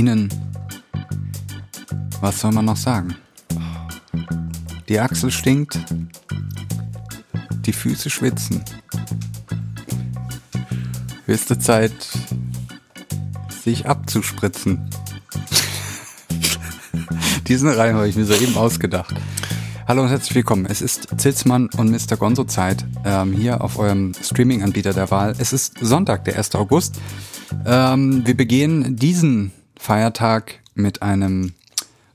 ZuhörerInnen, was soll man noch sagen? Die Achsel stinkt, die Füße schwitzen. Höchste Zeit, sich abzuspritzen. Diesen Reim habe ich mir soeben ausgedacht. Hallo und herzlich willkommen. Es ist Zitzmann und Mr. Gonzo Zeit ähm, hier auf eurem Streaming-Anbieter der Wahl. Es ist Sonntag, der 1. August. Ähm, wir begehen diesen Feiertag mit einem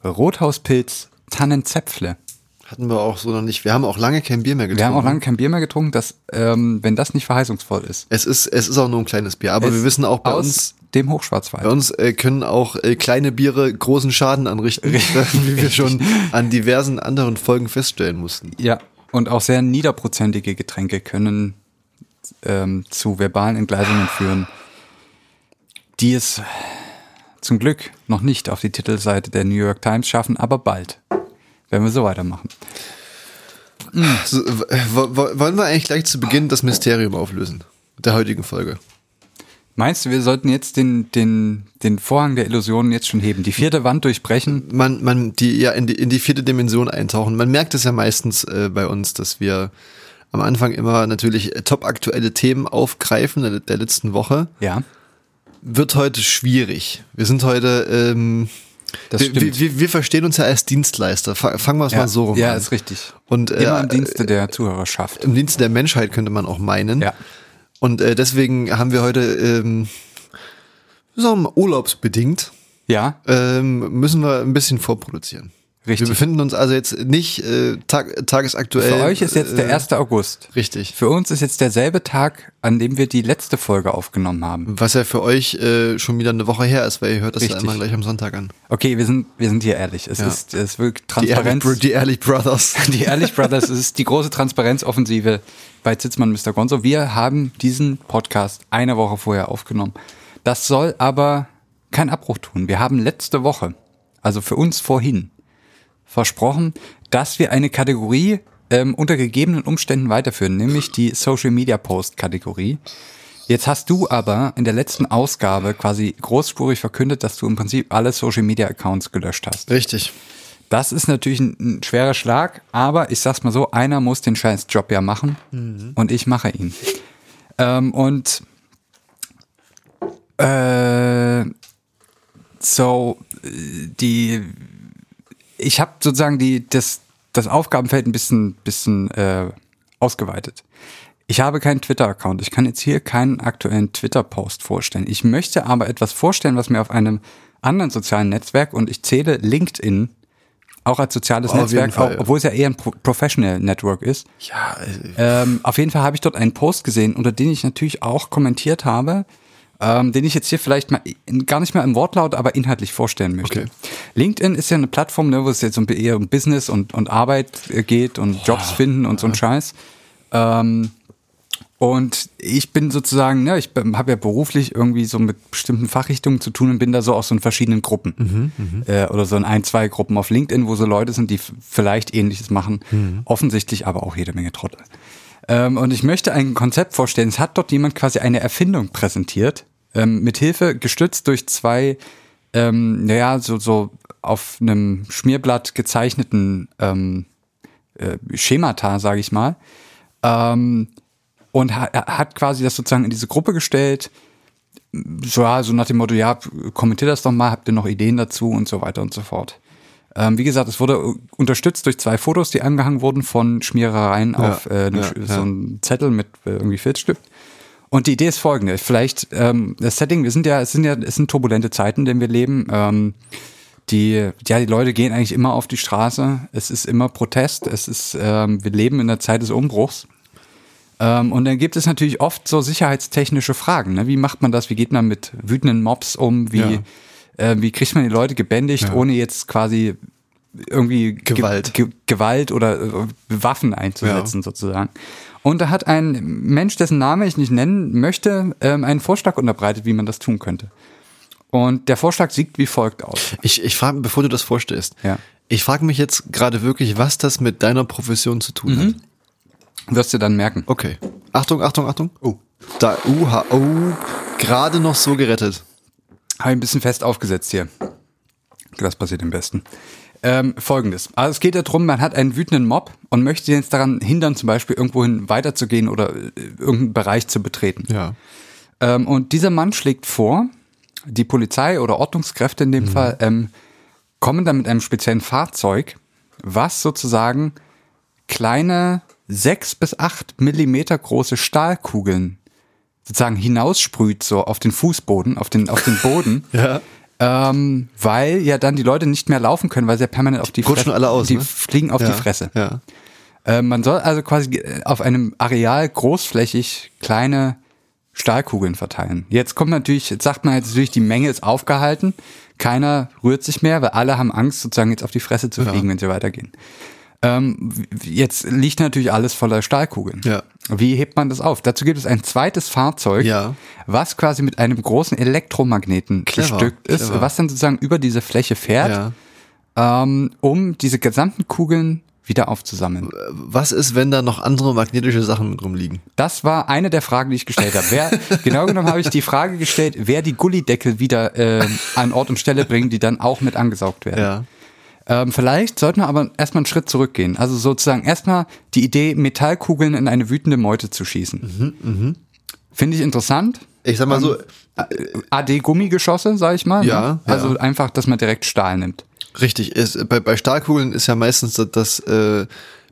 Rothauspilz Tannenzäpfle. Hatten wir auch so noch nicht. Wir haben auch lange kein Bier mehr getrunken. Wir haben auch lange kein Bier mehr getrunken, dass, ähm, wenn das nicht verheißungsvoll ist. Es ist, es ist auch nur ein kleines Bier, aber Es wir wissen auch bei uns, dem Hochschwarzwald. bei uns äh, können auch äh, kleine Biere großen Schaden anrichten, wie wir schon an diversen anderen Folgen feststellen mussten. Ja, und auch sehr niederprozentige Getränke können ähm, zu verbalen Entgleisungen führen, die es zum Glück noch nicht auf die Titelseite der New York Times schaffen, aber bald, wenn wir so weitermachen. So, wo- wo- wollen wir eigentlich gleich zu Beginn das Mysterium auflösen? Der heutigen Folge. Meinst du, wir sollten jetzt den, den, den Vorhang der Illusionen jetzt schon heben, die vierte Wand durchbrechen? Man, man, die ja in die, in die vierte Dimension eintauchen. Man merkt es ja meistens äh, bei uns, dass wir am Anfang immer natürlich äh, top aktuelle Themen aufgreifen der, der letzten Woche. Ja, Wird heute schwierig. Wir sind heute, ähm, das wir, stimmt. wir, wir, verstehen uns ja als Dienstleister. Fa- Fangen wir es ja, mal so rum ja, an. ist richtig. Und äh, Immer im Dienste der Zuhörerschaft. im Dienste der Menschheit könnte man auch meinen. Ja. Und äh, deswegen haben wir heute, ähm, sagen wir mal, urlaubsbedingt, Ja, ähm, müssen wir ein bisschen vorproduzieren. Richtig. Wir befinden uns also jetzt nicht äh, tag, tagesaktuell. für euch ist jetzt der äh, 1. August. Richtig. Für uns ist jetzt derselbe Tag, an dem wir die letzte Folge aufgenommen haben. Was ja für euch äh, schon wieder eine Woche her ist, weil ihr hört das ja Richtig. immer gleich am Sonntag an. Okay, wir sind, wir sind hier ehrlich. Es Ja. ist, es wirklich Die Ehrlich, Transparenz. Die Ehrlich Brothers. Die Ehrlich Brothers, es ist die große Transparenzoffensive bei Zitzmann Mr. Gonzo. Wir haben diesen Podcast eine Woche vorher aufgenommen. Das soll aber keinen Abbruch tun. Wir haben letzte Woche, also für uns vorhin, versprochen, dass wir eine Kategorie ähm, unter gegebenen Umständen weiterführen, nämlich die Social Media Post Kategorie. Jetzt hast du aber in der letzten Ausgabe quasi großspurig verkündet, dass du im Prinzip alle Social Media Accounts gelöscht hast. Richtig. Das ist natürlich ein, ein schwerer Schlag, aber ich sag's mal so, einer muss den scheiß Job ja machen und ich mache ihn. Ähm, und äh, so äh, die ich habe sozusagen die das das Aufgabenfeld ein bisschen bisschen äh, ausgeweitet. Ich habe keinen Twitter-Account. Ich kann jetzt hier keinen aktuellen Twitter-Post vorstellen. Ich möchte aber etwas vorstellen, was mir auf einem anderen sozialen Netzwerk und ich zähle LinkedIn auch als soziales jeden Netzwerk, Fall. auch, obwohl es ja eher ein Pro Professional Network ist. Ja, äh, Ähm, auf jeden Fall habe ich dort einen Post gesehen, unter den ich natürlich auch kommentiert habe, ähm, den ich jetzt hier vielleicht mal gar nicht mehr im Wortlaut, aber inhaltlich vorstellen möchte. Okay. LinkedIn ist ja eine Plattform, ne, wo es jetzt um, eher um Business und, und Arbeit äh, geht und Jobs finden und so ein Scheiß. Ähm, und ich bin sozusagen, ne, ich habe ja beruflich irgendwie so mit bestimmten Fachrichtungen zu tun und bin da so aus so in verschiedenen Gruppen. Äh, oder so in ein, zwei Gruppen auf LinkedIn, wo so Leute sind, die vielleicht ähnliches machen. Offensichtlich aber auch jede Menge Trottel. Ähm, und ich möchte ein Konzept vorstellen. Es hat dort jemand quasi eine Erfindung präsentiert, ähm, mit Hilfe gestützt durch zwei, ähm, naja, so, so auf einem Schmierblatt gezeichneten ähm, äh, Schemata, sage ich mal. Ähm, und ha hat quasi das sozusagen in diese Gruppe gestellt, so, ja, so nach dem Motto, ja, kommentiert das doch mal, habt ihr noch Ideen dazu und so weiter und so fort. Ähm, wie gesagt, es wurde unterstützt durch zwei Fotos, die angehangen wurden von Schmierereien auf äh, einem ja, so ja. einen Zettel mit äh, irgendwie Filzstift. Und die Idee ist folgende. Vielleicht ähm, das Setting, wir sind ja, es sind ja, es sind turbulente Zeiten, in denen wir leben. Ähm, die, ja, die Leute gehen eigentlich immer auf die Straße. Es ist immer Protest. Es ist, ähm, wir leben in der Zeit des Umbruchs. Ähm, und dann gibt es natürlich oft so sicherheitstechnische Fragen. Ne? Wie macht man das? Wie geht man mit wütenden Mobs um? Wie, Ja. äh, wie kriegt man die Leute gebändigt, ohne jetzt quasi irgendwie Ge- Gewalt. Ge Gewalt oder äh, Waffen einzusetzen sozusagen. Und da hat ein Mensch, dessen Name ich nicht nennen möchte, ähm, einen Vorschlag unterbreitet, wie man das tun könnte. Und der Vorschlag sieht wie folgt aus. Ich, ich frage, bevor du das vorstellst, Ja. ich frage mich jetzt gerade wirklich, was das mit deiner Profession zu tun hat. Wirst du dann merken. Okay. Achtung, Achtung, Achtung. Oh. Da, uha, oh. gerade noch so gerettet. Habe ich ein bisschen fest aufgesetzt hier. Das passiert am besten. Ähm, Folgendes. Also es geht ja darum, man hat einen wütenden Mob und möchte jetzt daran hindern, zum Beispiel irgendwohin weiterzugehen oder äh, irgendeinen Bereich zu betreten. Ja. Ähm, und dieser Mann schlägt vor, die Polizei oder Ordnungskräfte in dem Fall ähm, kommen dann mit einem speziellen Fahrzeug, was sozusagen kleine sechs bis acht Millimeter große Stahlkugeln sozusagen hinaussprüht so auf den Fußboden, auf den auf den Boden. Ja. Ähm, weil ja dann die Leute nicht mehr laufen können, weil sie ja permanent auf die rutschen alle aus, die ne? fliegen auf ja. die Fresse. Ja. Äh, man soll also quasi äh, auf einem Areal großflächig kleine Stahlkugeln verteilen. Jetzt kommt natürlich, jetzt sagt man jetzt natürlich, die Menge ist aufgehalten. Keiner rührt sich mehr, weil alle haben Angst, sozusagen jetzt auf die Fresse zu fliegen, wenn sie weitergehen. Ähm, jetzt liegt natürlich alles voller Stahlkugeln. Ja. Wie hebt man das auf? Dazu gibt es ein zweites Fahrzeug, Ja. was quasi mit einem großen Elektromagneten Clever, bestückt ist, clever. was dann sozusagen über diese Fläche fährt, ja. ähm, um diese gesamten Kugeln wieder aufzusammeln. Was ist, wenn da noch andere magnetische Sachen mit rumliegen? Das war eine der Fragen, die ich gestellt habe. Wer, genau genommen habe ich die Frage gestellt, wer die Gullideckel wieder äh, an Ort und Stelle bringt, die dann auch mit angesaugt werden. Ja. Ähm, vielleicht sollten wir aber erstmal einen Schritt zurückgehen. Also sozusagen erstmal die Idee, Metallkugeln in eine wütende Meute zu schießen. Mhm, Finde ich interessant. Ich sag mal so, AD-Gummigeschosse, sag ich mal. Ja, ne? Also ja. einfach, dass man direkt Stahl nimmt. richtig, ist, bei, bei Stahlkugeln ist ja meistens das, das äh,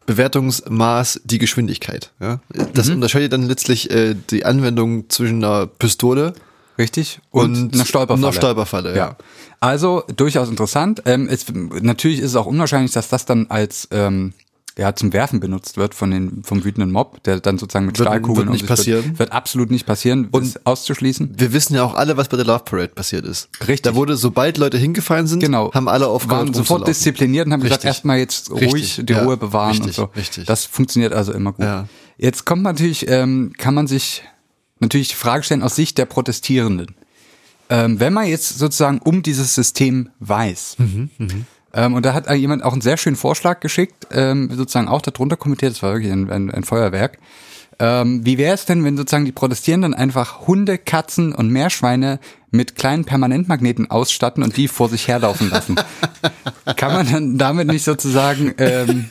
Bewertungsmaß die Geschwindigkeit. Ja? Das Mhm. unterscheidet dann letztlich äh, die Anwendung zwischen einer Pistole Richtig? Und, und, einer Stolperfalle. einer Stolperfalle. Ja. Ja. Also durchaus interessant. Ähm, es, natürlich ist es auch unwahrscheinlich, dass das dann als ähm, ja, zum Werfen benutzt wird von den, vom wütenden Mob, der dann sozusagen mit Wird- Stahlkugeln wird nicht passieren. Wird, wird absolut nicht passieren, und auszuschließen. Wir wissen ja auch alle, was bei der Love Parade passiert ist. Richtig. Da wurde, sobald Leute hingefallen sind, Genau. haben alle aufgehört waren sofort diszipliniert und haben gesagt, Richtig. erstmal jetzt ruhig Richtig, die ja. Ruhe bewahren Richtig, und so. richtig. Das funktioniert also immer gut. Ja. Jetzt kommt natürlich, ähm, kann man sich natürlich die Frage stellen aus Sicht der Protestierenden. Ähm, wenn man jetzt sozusagen um dieses System weiß, Mhm, ähm, und da hat jemand auch einen sehr schönen Vorschlag geschickt, ähm, sozusagen auch darunter kommentiert, das war wirklich ein, ein, ein Feuerwerk. Ähm, wie wäre es denn, wenn sozusagen die Protestierenden einfach Hunde, Katzen und Meerschweine mit kleinen Permanentmagneten ausstatten und die vor sich herlaufen lassen? Kann man dann damit nicht sozusagen ähm,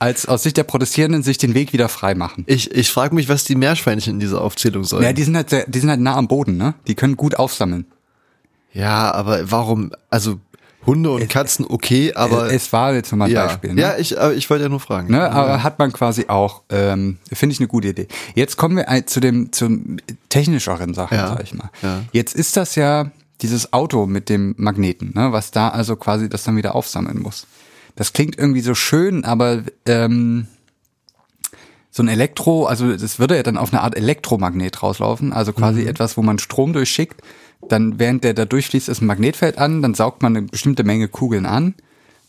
als aus Sicht der Protestierenden sich den Weg wieder frei machen? Ich, ich frage mich, was die Meerschweinchen in dieser Aufzählung sollen. Ja, die sind halt sehr, die sind halt nah am Boden, ne? Die können gut aufsammeln. Ja, aber warum? Also Hunde und Katzen okay, aber es war jetzt mal ein ja, Beispiel. Ne? ja, ich, aber ich wollte ja nur fragen. Ne, aber hat man quasi auch, ähm, finde ich eine gute Idee. Jetzt kommen wir zu dem zum technischeren Sachen, Ja, sag ich mal. ja. Jetzt ist das ja dieses Auto mit dem Magneten, ne, was da also quasi das dann wieder aufsammeln muss. Das klingt irgendwie so schön, aber ähm, so ein Elektro, also das würde ja dann auf eine Art Elektromagnet rauslaufen, also quasi etwas, wo man Strom durchschickt, dann während der da durchfließt, ist ein Magnetfeld an, dann saugt man eine bestimmte Menge Kugeln an,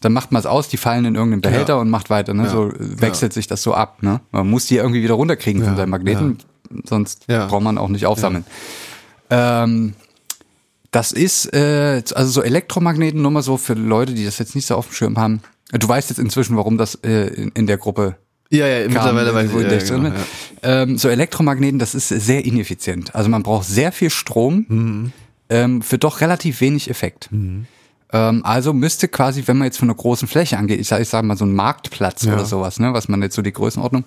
dann macht man es aus, die fallen in irgendeinen Behälter Ja. und macht weiter, ne? Ja. so wechselt sich das so ab, ne? Man muss die irgendwie wieder runterkriegen von Ja, seinem Magneten, sonst Ja. braucht man auch nicht aufsammeln. Ähm, das ist, äh, also so Elektromagneten, nur mal so für Leute, die das jetzt nicht so auf dem Schirm haben. Du weißt jetzt inzwischen, warum das äh, in, in der Gruppe Ja, ja, mittlerweile weiß ich. Ja, genau, ja. ähm, so Elektromagneten, das ist sehr ineffizient. Also man braucht sehr viel Strom Mhm. ähm, für doch relativ wenig Effekt. Ähm, also müsste quasi, wenn man jetzt von einer großen Fläche angeht, ich sage ich sag mal so einen Marktplatz Ja. oder sowas, ne, was man jetzt so die Größenordnung,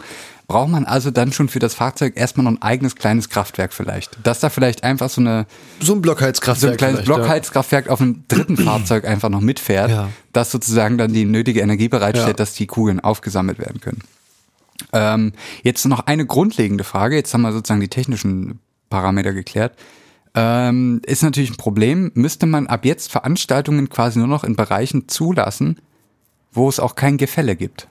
braucht man also dann schon für das Fahrzeug erstmal noch ein eigenes kleines Kraftwerk vielleicht. Dass da vielleicht einfach so eine So ein Blockheizkraftwerk. so ein kleines vielleicht, ja. Blockheizkraftwerk auf einem dritten Fahrzeug einfach noch mitfährt, Ja. das sozusagen dann die nötige Energie bereitstellt, dass die Kugeln aufgesammelt werden können. Ähm, jetzt noch eine grundlegende Frage, jetzt haben wir sozusagen die technischen Parameter geklärt. Ähm, ist natürlich ein Problem, müsste man ab jetzt Veranstaltungen quasi nur noch in Bereichen zulassen, wo es auch kein Gefälle gibt.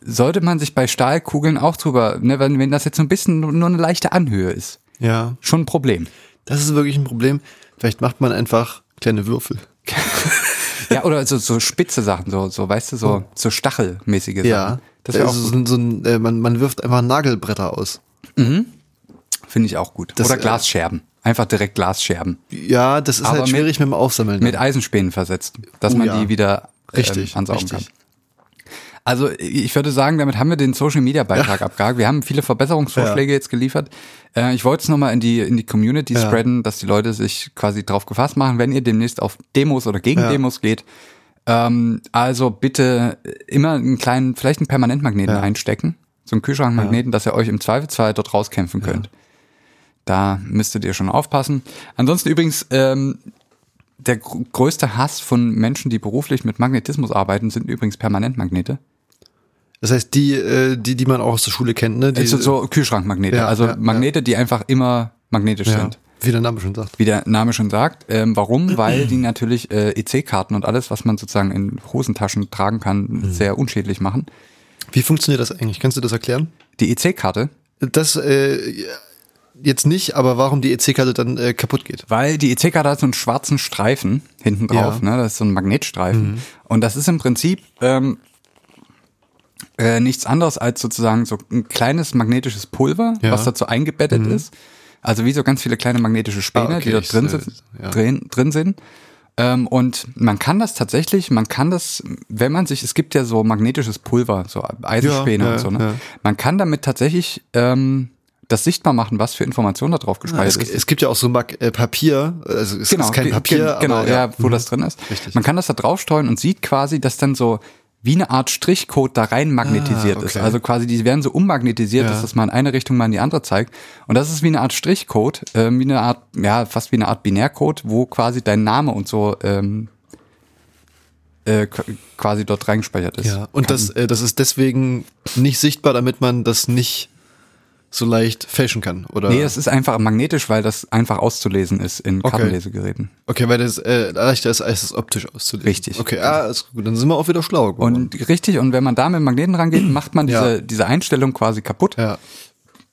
Sollte man sich bei Stahlkugeln auch drüber, ne, wenn, wenn das jetzt so ein bisschen nur eine leichte Anhöhe ist, Ja, schon ein Problem. das ist wirklich ein Problem. Vielleicht macht man einfach kleine Würfel. Ja, oder so, so spitze Sachen, so, so, weißt du, so, so stachelmäßige Sachen. Ja, Das auch also gut. so, so ein, äh, man, man wirft einfach Nagelbretter aus. Finde ich auch gut. Das, oder äh, Glasscherben. Einfach direkt Glasscherben. Ja, das ist Aber halt schwierig mit, dem Aufsammeln. Mit Eisenspänen versetzt, dass Oh man ja. die wieder ähm, Richtig, ansaugen richtig. kann. Also ich würde sagen, damit haben wir den Social Media Beitrag ja. abgehakt. Wir haben viele Verbesserungsvorschläge ja. jetzt geliefert. Äh, ich wollte es nochmal in die, in die Community ja. spreaden, dass die Leute sich quasi drauf gefasst machen, wenn ihr demnächst auf Demos oder gegen Demos geht. Ähm, also bitte immer einen kleinen, vielleicht einen Permanentmagneten einstecken. So einen Kühlschrankmagneten, dass ihr euch im Zweifelsfall dort rauskämpfen könnt. Da müsstet ihr schon aufpassen. Ansonsten übrigens, ähm, der gr größte Hass von Menschen, die beruflich mit Magnetismus arbeiten, sind übrigens Permanentmagnete. Das heißt, die, äh, die, die man auch aus der Schule kennt, ne? Die, also so Kühlschrankmagnete. Ja, also ja, Magnete, ja. die einfach immer magnetisch sind. Wie der Name schon sagt. Wie der Name schon sagt. Ähm, warum? Weil die natürlich äh, EC-Karten und alles, was man sozusagen in Hosentaschen tragen kann, mhm. sehr unschädlich machen. Wie funktioniert das eigentlich? Kannst du das erklären? Die EC-Karte? Das, äh, jetzt nicht, aber warum die EC-Karte dann äh, kaputt geht. Weil die EC-Karte hat so einen schwarzen Streifen hinten drauf, ja. ne? Das ist so ein Magnetstreifen. Mhm. Und das ist im Prinzip ähm, äh, nichts anderes als sozusagen so ein kleines magnetisches Pulver, ja. was dazu eingebettet mhm. ist. Also wie so ganz viele kleine magnetische Späne, ah, okay. die dort drin, sind, ja. drin, drin sind. Ähm, und man kann das tatsächlich, man kann das, wenn man sich, es gibt ja so magnetisches Pulver, so Eisenspäne und so, ne? Man kann damit tatsächlich ähm, das sichtbar machen, was für Informationen da drauf gespeichert ja, es, ist. Es gibt ja auch so Mag äh, Papier, also es genau, ist kein Papier, genau, aber, ja, ja, wo mhm. das drin ist. Richtig. Man kann das da draufstreuen und sieht quasi, dass dann so wie eine Art Strichcode da rein magnetisiert ah, okay. ist. Also quasi, die werden so ummagnetisiert, ja. dass das mal in eine Richtung, mal in die andere zeigt. Und das ist wie eine Art Strichcode, äh, wie eine Art, ja, fast wie eine Art Binärcode, wo quasi dein Name und so ähm, äh, quasi dort reingespeichert ist. Ja, und das, äh, das ist deswegen nicht sichtbar, damit man das nicht so leicht fälschen kann, oder? Nee, es ist einfach magnetisch, weil das einfach auszulesen ist in okay. Kartenlesegeräten. Okay, weil das äh, leichter ist, als es optisch auszulesen. Richtig. Okay, ah, ist gut, dann sind wir auch wieder schlau geworden. Und richtig, und wenn man da mit Magneten rangeht, macht man diese, ja. diese Einstellung quasi kaputt. Ja.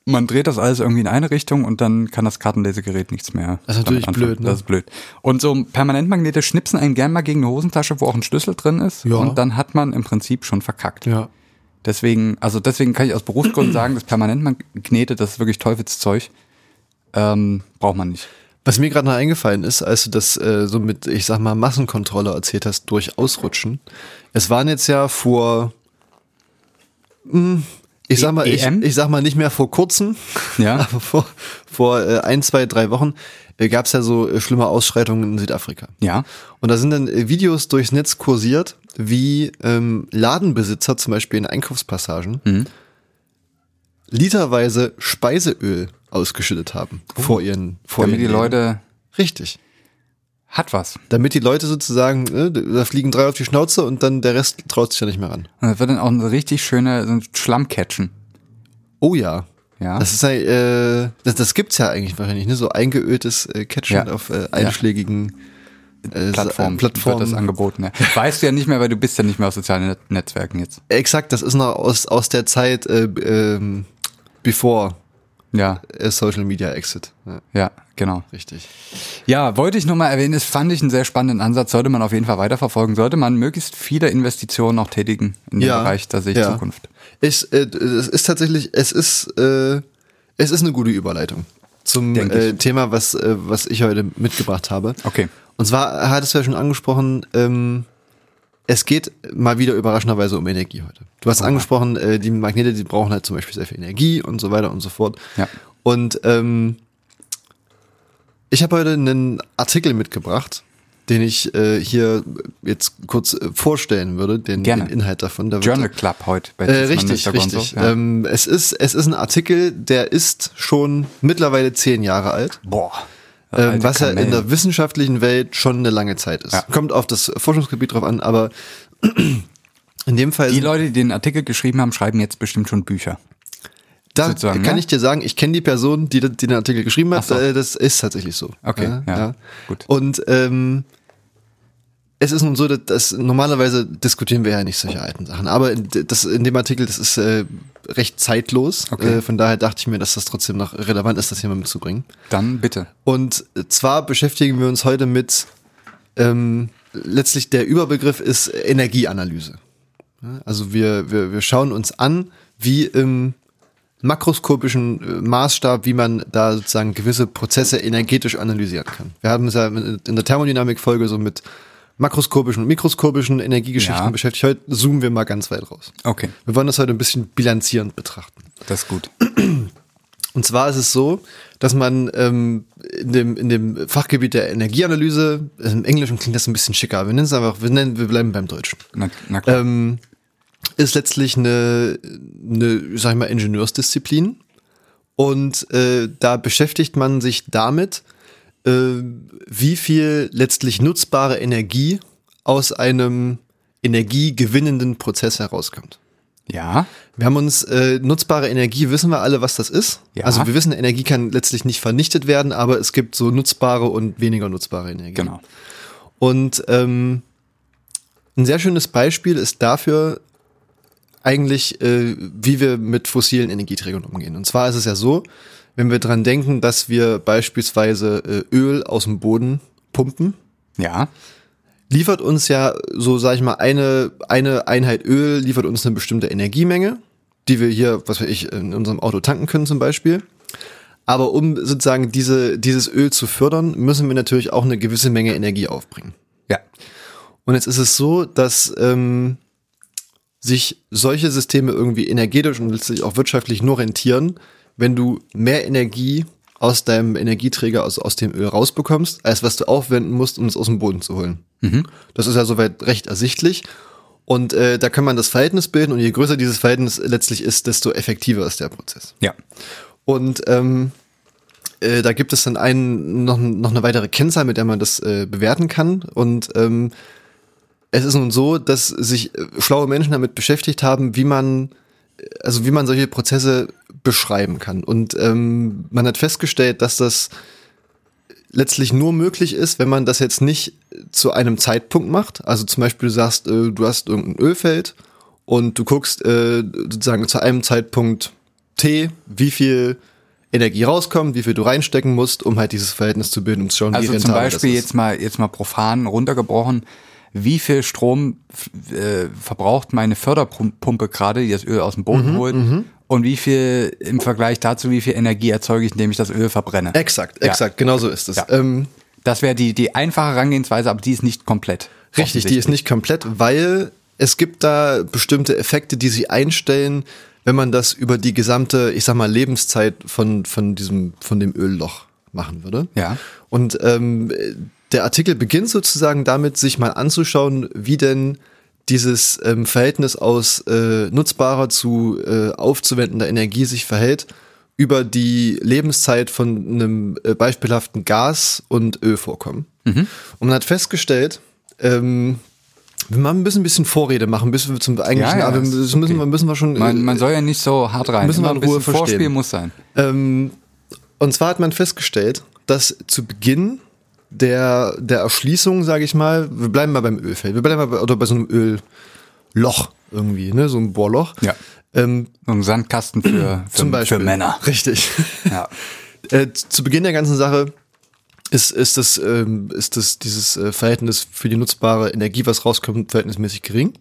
Man dreht das alles irgendwie in eine Richtung und dann kann das Kartenlesegerät nichts mehr. Das ist natürlich blöd, ne? Das ist blöd. Und so Permanentmagnete schnipsen einen gern mal gegen eine Hosentasche, wo auch ein Schlüssel drin ist. Ja. Und dann hat man im Prinzip schon verkackt. Ja. Deswegen, also deswegen kann ich aus Berufsgründen sagen, das Permanentmagnete, das ist wirklich Teufelszeug. Ähm, braucht man nicht. Was mir gerade noch eingefallen ist, als du das äh, so mit, ich sag mal, Massenkontrolle erzählt hast, durch Ausrutschen. Es waren jetzt ja vor, mh, hm, ich sag mal, ich, e ich, sag mal nicht mehr vor kurzem, ja. aber vor, vor äh, ein, zwei, drei Wochen äh, gab es ja so äh, schlimme Ausschreitungen in Südafrika. Ja. Und da sind dann äh, Videos durchs Netz kursiert, wie ähm, Ladenbesitzer zum Beispiel in Einkaufspassagen mhm. literweise Speiseöl ausgeschüttet haben oh. vor ihren vor Damit ihren die Leute richtig hat was. Damit die Leute sozusagen, ne, da fliegen drei auf die Schnauze und dann der Rest traut sich ja nicht mehr ran. Und das wird dann auch eine richtig schöne so ein Schlammcatchen. Oh ja. Ja. Das ist äh, das, das gibt's ja eigentlich wahrscheinlich, ne? So eingeöltes äh, Catchen ja. auf äh, einschlägigen äh, Plattform, Plattform. wird das angeboten. Ja. Weißt du ja nicht mehr, weil du bist ja nicht mehr aus sozialen Net Netzwerken jetzt. Exakt, das ist noch aus, aus der Zeit äh, ähm, bevor ja. Social Media Exit. Ja. ja, genau. Richtig. Ja, wollte ich nur mal erwähnen, das fand ich einen sehr spannenden Ansatz, sollte man auf jeden Fall weiterverfolgen, sollte man möglichst viele Investitionen noch tätigen in dem ja. Bereich, ich ja. Zukunft. Ich, äh, es ist tatsächlich, es ist, äh, es ist eine gute Überleitung zum äh, Thema, was, äh, was ich heute mitgebracht habe. Okay. Und zwar hattest du ja schon angesprochen, ähm, es geht mal wieder überraschenderweise um Energie heute. Du hast oh. angesprochen, äh, die Magnete, die brauchen halt zum Beispiel sehr viel Energie und so weiter und so fort. Ja. Und ähm, ich habe heute einen Artikel mitgebracht, den ich äh, hier jetzt kurz äh, vorstellen würde, den, den Inhalt davon. Da Journal Club heute. Bei äh, richtig, richtig. So, ja. ähm, es, ist, es ist ein Artikel, der ist schon mittlerweile zehn Jahre alt. Boah. Ähm, was ja in der wissenschaftlichen Welt schon eine lange Zeit ist. Ja. Kommt auf das Forschungsgebiet drauf an, aber in dem Fall. Die Leute, die den Artikel geschrieben haben, schreiben jetzt bestimmt schon Bücher. Da kann ja? ich dir sagen, ich kenne die Person, die, die, den Artikel geschrieben hat. So. Äh, das ist tatsächlich so. Okay, ja. ja. gut. Und ähm, es ist nun so, dass, dass normalerweise diskutieren wir ja nicht solche alten Sachen, aber in, das, in dem Artikel, das ist äh, recht zeitlos. Okay. Äh, von daher dachte ich mir, dass das trotzdem noch relevant ist, das hier mal mitzubringen. Dann bitte. Und zwar beschäftigen wir uns heute mit ähm, letztlich der Überbegriff ist Energieanalyse. Also wir, wir, wir schauen uns an, wie im makroskopischen äh, Maßstab, wie man da sozusagen gewisse Prozesse energetisch analysieren kann. Wir haben es ja in der Thermodynamik-Folge so mit makroskopischen und mikroskopischen Energiegeschichten Ja. beschäftigt. Heute zoomen wir mal ganz weit raus. Okay, Wir wollen das heute ein bisschen bilanzierend betrachten. das ist gut. Und zwar ist es so, dass man ähm, in, dem, in dem Fachgebiet der Energieanalyse, also im Englischen klingt das ein bisschen schicker, wir nennen es einfach, wir, nennen, wir bleiben beim Deutschen, Na, na klar. ähm, ist letztlich eine, eine, sag ich mal, Ingenieursdisziplin. Und äh, da beschäftigt man sich damit, wie viel letztlich nutzbare Energie aus einem energiegewinnenden Prozess herauskommt. ja, Wir haben uns äh, nutzbare Energie, wissen wir alle, was das ist. Ja. Also wir wissen, Energie kann letztlich nicht vernichtet werden, aber es gibt so nutzbare und weniger nutzbare Energie. genau. Und ähm, ein sehr schönes Beispiel ist dafür eigentlich, äh, wie wir mit fossilen Energieträgern umgehen. Und zwar ist es ja so, wenn wir dran denken, dass wir beispielsweise äh, Öl aus dem Boden pumpen, Ja, liefert uns ja so, sag ich mal, eine, eine Einheit Öl liefert uns eine bestimmte Energiemenge, die wir hier, was weiß ich, in unserem Auto tanken können zum Beispiel. Aber um sozusagen diese, dieses Öl zu fördern, müssen wir natürlich auch eine gewisse Menge Energie aufbringen. ja, Und jetzt ist es so, dass ähm, sich solche Systeme irgendwie energetisch und letztlich auch wirtschaftlich nur rentieren, wenn du mehr Energie aus deinem Energieträger, aus, aus dem Öl rausbekommst, als was du aufwenden musst, um es aus dem Boden zu holen. Das ist ja soweit recht ersichtlich. Und äh, da kann man das Verhältnis bilden und je größer dieses Verhältnis letztlich ist, desto effektiver ist der Prozess. ja. Und ähm, äh, da gibt es dann einen, noch, noch eine weitere Kennzahl, mit der man das äh, bewerten kann. Und ähm, es ist nun so, dass sich äh, schlaue Menschen damit beschäftigt haben, wie man, äh, also wie man solche Prozesse beschreiben kann. Und ähm, man hat festgestellt, dass das letztlich nur möglich ist, wenn man das jetzt nicht zu einem Zeitpunkt macht. Also zum Beispiel du sagst, äh, du hast irgendein Ölfeld und du guckst äh, sozusagen zu einem Zeitpunkt T, wie viel Energie rauskommt, wie viel du reinstecken musst, um halt dieses Verhältnis zu bilden, um zu schauen, wie Also rentabel zum Beispiel jetzt mal, jetzt mal profan runtergebrochen, wie viel Strom äh, verbraucht meine Förderpumpe gerade, die das Öl aus dem Boden Mhm, holt, und wie viel im Vergleich dazu, wie viel Energie erzeuge ich, indem ich das Öl verbrenne. Exakt, Ja. exakt, genau so ist es. Ja. Ähm, Das wäre die, die einfache Herangehensweise, aber die ist nicht komplett. Richtig, die ist nicht komplett, weil es gibt da bestimmte Effekte, die sie einstellen, wenn man das über die gesamte, ich sag mal, Lebenszeit von, von diesem, von dem Ölloch machen würde. Ja. Und ähm, der Artikel beginnt sozusagen damit, sich mal anzuschauen, wie denn dieses ähm, Verhältnis aus äh, nutzbarer zu äh, aufzuwendender Energie sich verhält über die Lebenszeit von einem äh, beispielhaften Gas- und Ölvorkommen. Und man hat festgestellt, ähm, wir machen ein bisschen, Vorrede machen, bis wir zum eigentlichen, Ja, ja, aber das müssen, okay. wir, müssen wir schon. Man, man soll ja nicht so hart rein. Müssen wir Immer in Ruhe ein bisschen Vorspiel muss sein. Ähm, und zwar hat man festgestellt, dass zu Beginn der, der Erschließung, sage ich mal, wir bleiben mal beim Ölfeld, wir bleiben mal bei, oder bei so einem Ölloch irgendwie, ne, so ein Bohrloch. Ja. Ähm, So ein Sandkasten für, für, zum Beispiel. für Männer. Richtig. Ja. äh, zu Beginn der ganzen Sache ist, ist, das, ähm, ist das dieses äh, Verhältnis für die nutzbare Energie, was rauskommt, verhältnismäßig gering.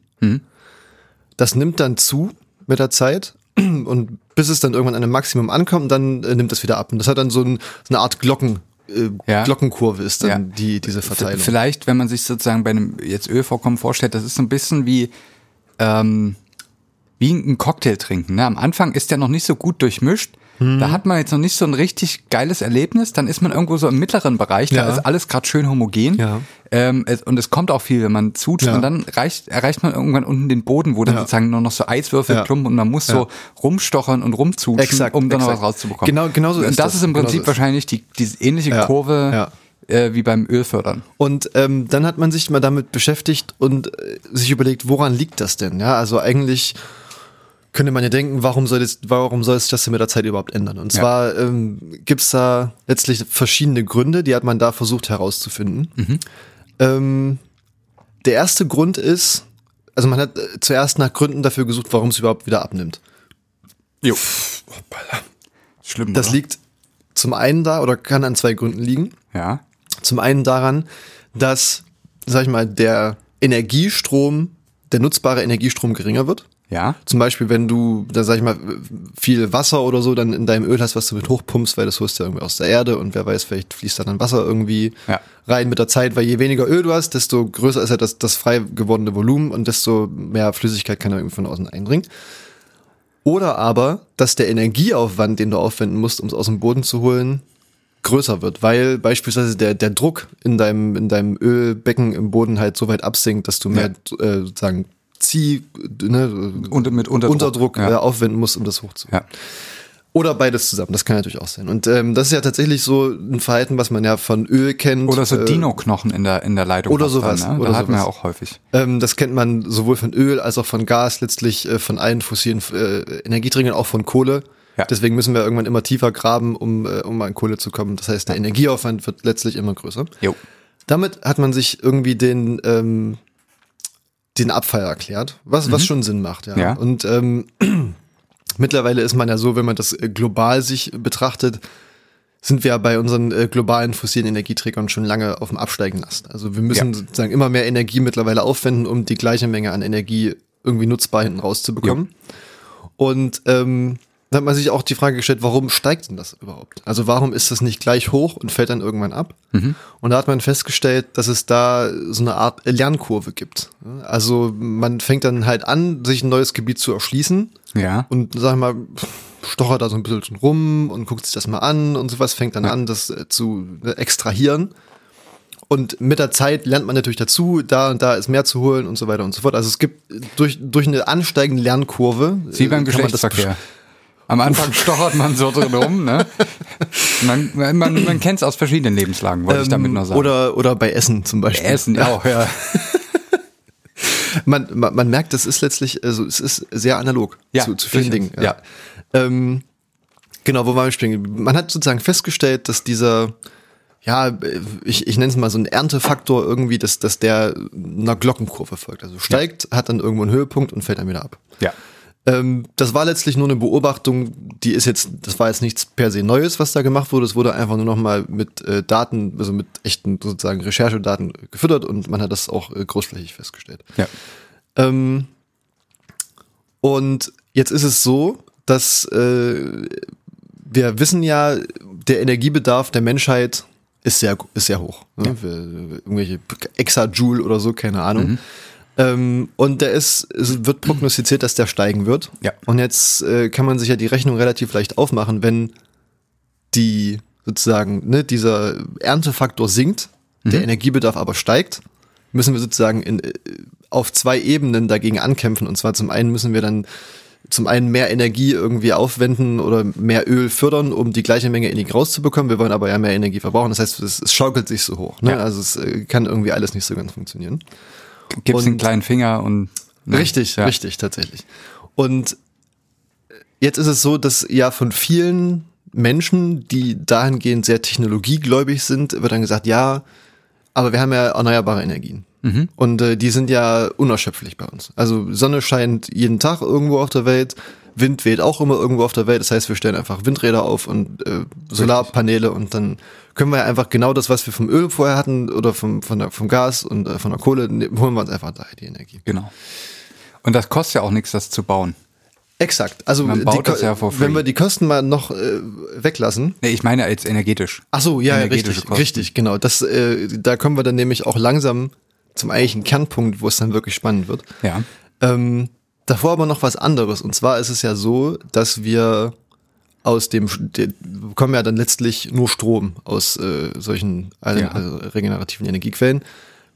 Das nimmt dann zu mit der Zeit und bis es dann irgendwann an einem Maximum ankommt, dann äh, nimmt das wieder ab. Und das hat dann so, ein, so eine Art Glocken, äh, Ja. Glockenkurve ist dann Ja. die, diese Verteilung. Vielleicht, wenn man sich sozusagen bei einem jetzt Ölvorkommen vorstellt, das ist so ein bisschen wie, ähm, wie ein Cocktail trinken. Ne? Am Anfang ist der noch nicht so gut durchmischt. Mhm. Da hat man jetzt noch nicht so ein richtig geiles Erlebnis. Dann ist man irgendwo so im mittleren Bereich. Da Ja. ist alles gerade schön homogen. Ja. Ähm, es, und es kommt auch viel, wenn man zutscht. Ja. Und dann reicht, erreicht man irgendwann unten den Boden, wo dann sozusagen nur noch so Eiswürfel klumpen und man muss so rumstochern und rumzutschen, Exakt, um dann noch exakt. was rauszubekommen. Genau- genau so und ist das. das. ist im Genau Prinzip so ist wahrscheinlich die, diese ähnliche. Kurve Äh, wie beim Ölfördern. Und ähm, dann hat man sich mal damit beschäftigt und äh, sich überlegt, woran liegt das denn? Ja, also eigentlich könnte man ja denken, warum soll, das, warum soll sich das denn mit der Zeit überhaupt ändern? Und Ja. zwar ähm, gibt es da letztlich verschiedene Gründe, die hat man da versucht herauszufinden. Mhm. Ähm, der erste Grund ist, also man hat äh, zuerst nach Gründen dafür gesucht, warum es überhaupt wieder abnimmt. Jo. Schlimm, Das oder? liegt zum einen da oder kann an zwei Gründen liegen. Ja. Zum einen daran, dass, sag ich mal, der Energiestrom, der nutzbare Energiestrom geringer wird. Ja. Zum Beispiel, wenn du, da sag ich mal, viel Wasser oder so dann in deinem Öl hast, was du mit hochpumpst, weil das holst du ja irgendwie aus der Erde und wer weiß, vielleicht fließt da dann Wasser irgendwie Ja. rein mit der Zeit, weil je weniger Öl du hast, desto größer ist ja das, das frei gewordene Volumen und desto mehr Flüssigkeit kann da irgendwie von außen eindringen. Oder aber, dass der Energieaufwand, den du aufwenden musst, um es aus dem Boden zu holen, größer wird, weil beispielsweise der, der Druck in deinem, in deinem Ölbecken im Boden halt so weit absinkt, dass du mehr äh, sozusagen Zieh, ne, Und mit Unterdruck. Unterdruck Ja. äh, aufwenden musst, um das hochzuholen. Ja. Oder beides zusammen, das kann natürlich auch sein. Und ähm, das ist ja tatsächlich so ein Verhalten, was man ja von Öl kennt. Oder so äh, Dino-Knochen in der, in der Leitung. oder sowas, Dann, ne? oder da hatten wir ja auch häufig. Ähm, das kennt man sowohl von Öl als auch von Gas, letztlich äh, von allen fossilen äh, Energieträgern, auch von Kohle. Ja. Deswegen müssen wir irgendwann immer tiefer graben, um, äh, um an Kohle zu kommen. Das heißt, der Energieaufwand wird letztlich immer größer. Jo. Damit hat man sich irgendwie den, ähm, den Abfall erklärt, was, was schon Sinn macht, ja. Ja. Und ähm, mittlerweile ist man ja so, wenn man das äh, global sich betrachtet, sind wir ja bei unseren äh, globalen fossilen Energieträgern schon lange auf dem absteigenden Ast. Also wir müssen Ja. sozusagen immer mehr Energie mittlerweile aufwenden, um die gleiche Menge an Energie irgendwie nutzbar hinten rauszubekommen. Und ähm, da hat man sich auch die Frage gestellt, warum steigt denn das überhaupt? Also warum ist das nicht gleich hoch und fällt dann irgendwann ab? Und da hat man festgestellt, dass es da so eine Art Lernkurve gibt. Also man fängt dann halt an, sich ein neues Gebiet zu erschließen Ja. und sag mal, stochert da so ein bisschen rum und guckt sich das mal an und sowas, fängt dann an, das äh, zu äh, extrahieren. Und mit der Zeit lernt man natürlich dazu, da und da ist mehr zu holen und so weiter und so fort. Also es gibt durch, durch eine ansteigende Lernkurve. Wie beim äh, kann man das Geschlechtsverkehr. Am Anfang stochert man so drin rum, ne? Man, man, man kennt es aus verschiedenen Lebenslagen, wollte ich damit nur sagen. Ähm, Oder, oder bei Essen zum Beispiel. Essen auch, ja. man, man, man merkt, das ist letztlich, also es ist sehr analog Ja, zu, zu vielen Dingen. durchaus, Ähm, genau, wo waren wir stehen? Man hat sozusagen festgestellt, dass dieser, ja, ich, ich nenne es mal so ein Erntefaktor irgendwie, dass, dass der einer Glockenkurve folgt. Also steigt, hat dann irgendwo einen Höhepunkt und fällt dann wieder ab. Ja. Ähm, das war letztlich nur eine Beobachtung, die ist jetzt, das war jetzt nichts per se Neues, was da gemacht wurde. Es wurde einfach nur nochmal mit äh, Daten, also mit echten sozusagen Recherchedaten gefüttert und man hat das auch äh, großflächig festgestellt. Ja. Ähm, und jetzt ist es so, dass äh, wir wissen ja, der Energiebedarf der Menschheit ist sehr, ist sehr hoch. Ne? Wir, irgendwelche Exajoule oder so, keine Ahnung. Ähm, und der ist, es wird prognostiziert, dass der steigen wird. Ja. Und jetzt äh, kann man sich ja die Rechnung relativ leicht aufmachen, wenn die sozusagen, ne, dieser Erntefaktor sinkt, der Energiebedarf aber steigt, müssen wir sozusagen in, äh, auf zwei Ebenen dagegen ankämpfen. Und zwar zum einen müssen wir dann zum einen mehr Energie irgendwie aufwenden oder mehr Öl fördern, um die gleiche Menge Energie rauszubekommen. Wir wollen aber ja mehr Energie verbrauchen. Das heißt, es, es schaukelt sich so hoch. Ne? Ja. Also es äh, kann irgendwie alles nicht so ganz funktionieren. Gibt's den kleinen Finger und. ne? Richtig, ja. richtig, tatsächlich. Und jetzt ist es so, dass ja von vielen Menschen, die dahingehend sehr technologiegläubig sind, wird dann gesagt, ja, aber wir haben ja erneuerbare Energien. Und äh, die sind ja unerschöpflich bei uns. Also Sonne scheint jeden Tag irgendwo auf der Welt, Wind weht auch immer irgendwo auf der Welt. Das heißt, wir stellen einfach Windräder auf und äh, Solarpaneele und dann können wir einfach genau das, was wir vom Öl vorher hatten oder vom, von der, vom Gas und äh, von der Kohle, ne, holen wir uns einfach daher die Energie. Genau. Und das kostet ja auch nichts, das zu bauen. Exakt. Also Man die, baut Ko- das ja for free. wenn wir die Kosten mal noch äh, weglassen. Nee, ich meine jetzt energetisch. Ach so, ja, ja richtig, Kosten. richtig, genau. Das, äh, da kommen wir dann nämlich auch langsam zum eigentlichen Kernpunkt, wo es dann wirklich spannend wird. Ja. Ähm, davor aber noch was anderes. Und zwar ist es ja so, dass wir aus dem, wir bekommen ja dann letztlich nur Strom aus äh, solchen äh, Ja. also regenerativen Energiequellen.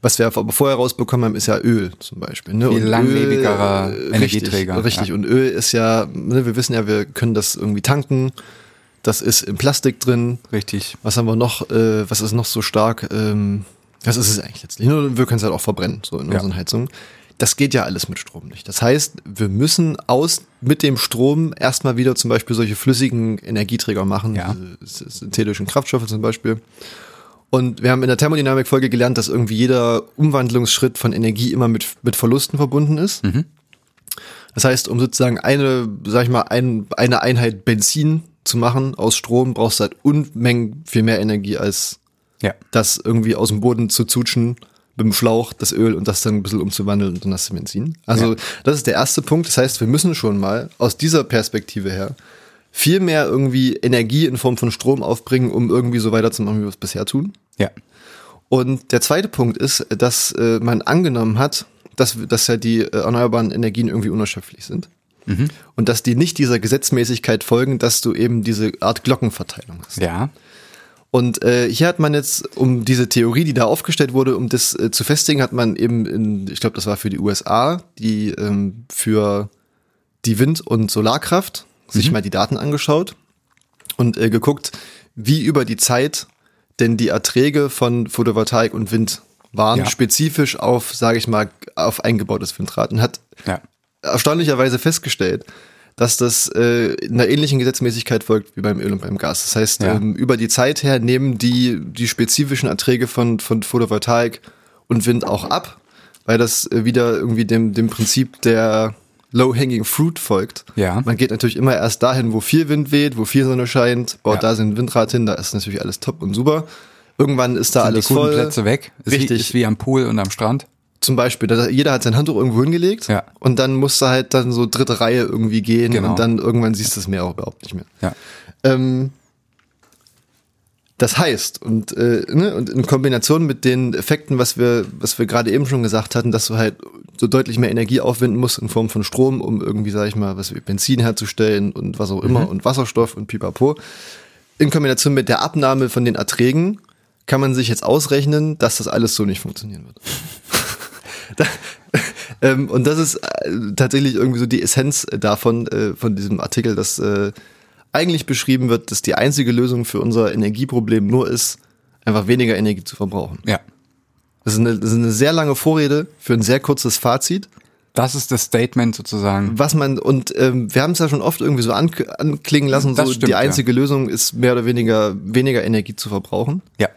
Was wir aber vorher rausbekommen haben, ist ja Öl zum Beispiel. Ne? Viel langlebigerer Öl, äh, Energieträger, Richtig, richtig. ja. Und Öl ist ja, ne, wir wissen ja, wir können das irgendwie tanken. Das ist in Plastik drin. Richtig. Was haben wir noch? Äh, was ist noch so stark? Ähm, was ist es eigentlich letztlich? Nur wir können es halt auch verbrennen, so in Ja. unseren Heizungen. Das geht ja alles mit Strom nicht. Das heißt, wir müssen aus mit dem Strom erstmal wieder zum Beispiel solche flüssigen Energieträger machen, Ja. synthetischen Kraftstoffe zum Beispiel. Und wir haben in der Thermodynamik-Folge gelernt, dass irgendwie jeder Umwandlungsschritt von Energie immer mit, mit Verlusten verbunden ist. Das heißt, um sozusagen eine, sag ich mal, ein, eine Einheit Benzin zu machen aus Strom, brauchst du halt Unmengen viel mehr Energie als Ja. das irgendwie aus dem Boden zu zutschen mit dem Schlauch das Öl und das dann ein bisschen umzuwandeln und dann hast du Benzin. Also Ja. das ist der erste Punkt. Das heißt, wir müssen schon mal aus dieser Perspektive her viel mehr irgendwie Energie in Form von Strom aufbringen, um irgendwie so weiterzumachen, wie wir es bisher tun. Ja. Und der zweite Punkt ist, dass äh, man angenommen hat, dass, dass ja die äh, erneuerbaren Energien irgendwie unerschöpflich sind. Und dass die nicht dieser Gesetzmäßigkeit folgen, dass du eben diese Art Glockenverteilung hast. Ja. Und äh, hier hat man jetzt, um diese Theorie, die da aufgestellt wurde, um das äh, zu festigen, hat man eben, in, ich glaube, das war für die USA, die ähm, für die Wind- und Solarkraft sich mal die Daten angeschaut und äh, geguckt, wie über die Zeit denn die Erträge von Photovoltaik und Wind waren, Ja. spezifisch auf, sage ich mal, auf eingebautes Windrad und hat Ja. erstaunlicherweise festgestellt, dass das äh, einer ähnlichen Gesetzmäßigkeit folgt wie beim Öl und beim Gas. Das heißt, Ja. ähm, über die Zeit her nehmen die die spezifischen Erträge von, von Photovoltaik und Wind auch ab, weil das äh, wieder irgendwie dem, dem Prinzip der Low-Hanging Fruit folgt. Ja. Man geht natürlich immer erst dahin, wo viel Wind weht, wo viel Sonne scheint, baut Ja. da sein Windrad hin, da ist natürlich alles top und super. Irgendwann ist da Sind alles die guten voll. Plätze weg. Ist Richtig. Wie, ist wie am Pool und am Strand. Zum Beispiel, jeder hat sein Handtuch irgendwo hingelegt Ja. und dann musste halt dann so dritte Reihe irgendwie gehen Genau. und dann irgendwann siehst du das Meer auch überhaupt nicht mehr. Ja. Ähm, das heißt, und, äh, ne, und in Kombination mit den Effekten, was wir, was wir gerade eben schon gesagt hatten, dass du halt so deutlich mehr Energie aufwenden musst in Form von Strom, um irgendwie, sag ich mal, was wie Benzin herzustellen und was auch immer und Wasserstoff und pipapo. In Kombination mit der Abnahme von den Erträgen kann man sich jetzt ausrechnen, dass das alles so nicht funktionieren wird. Ähm, und das ist äh, tatsächlich irgendwie so die Essenz davon, äh, von diesem Artikel, dass äh, eigentlich beschrieben wird, dass die einzige Lösung für unser Energieproblem nur ist, einfach weniger Energie zu verbrauchen. Ja. Das ist eine, das ist eine sehr lange Vorrede für ein sehr kurzes Fazit. Das ist das Statement sozusagen. Was man, und ähm, wir haben es ja schon oft irgendwie so an, anklingen lassen, Das so stimmt, die einzige Lösung ist mehr oder weniger weniger Energie zu verbrauchen. Ja.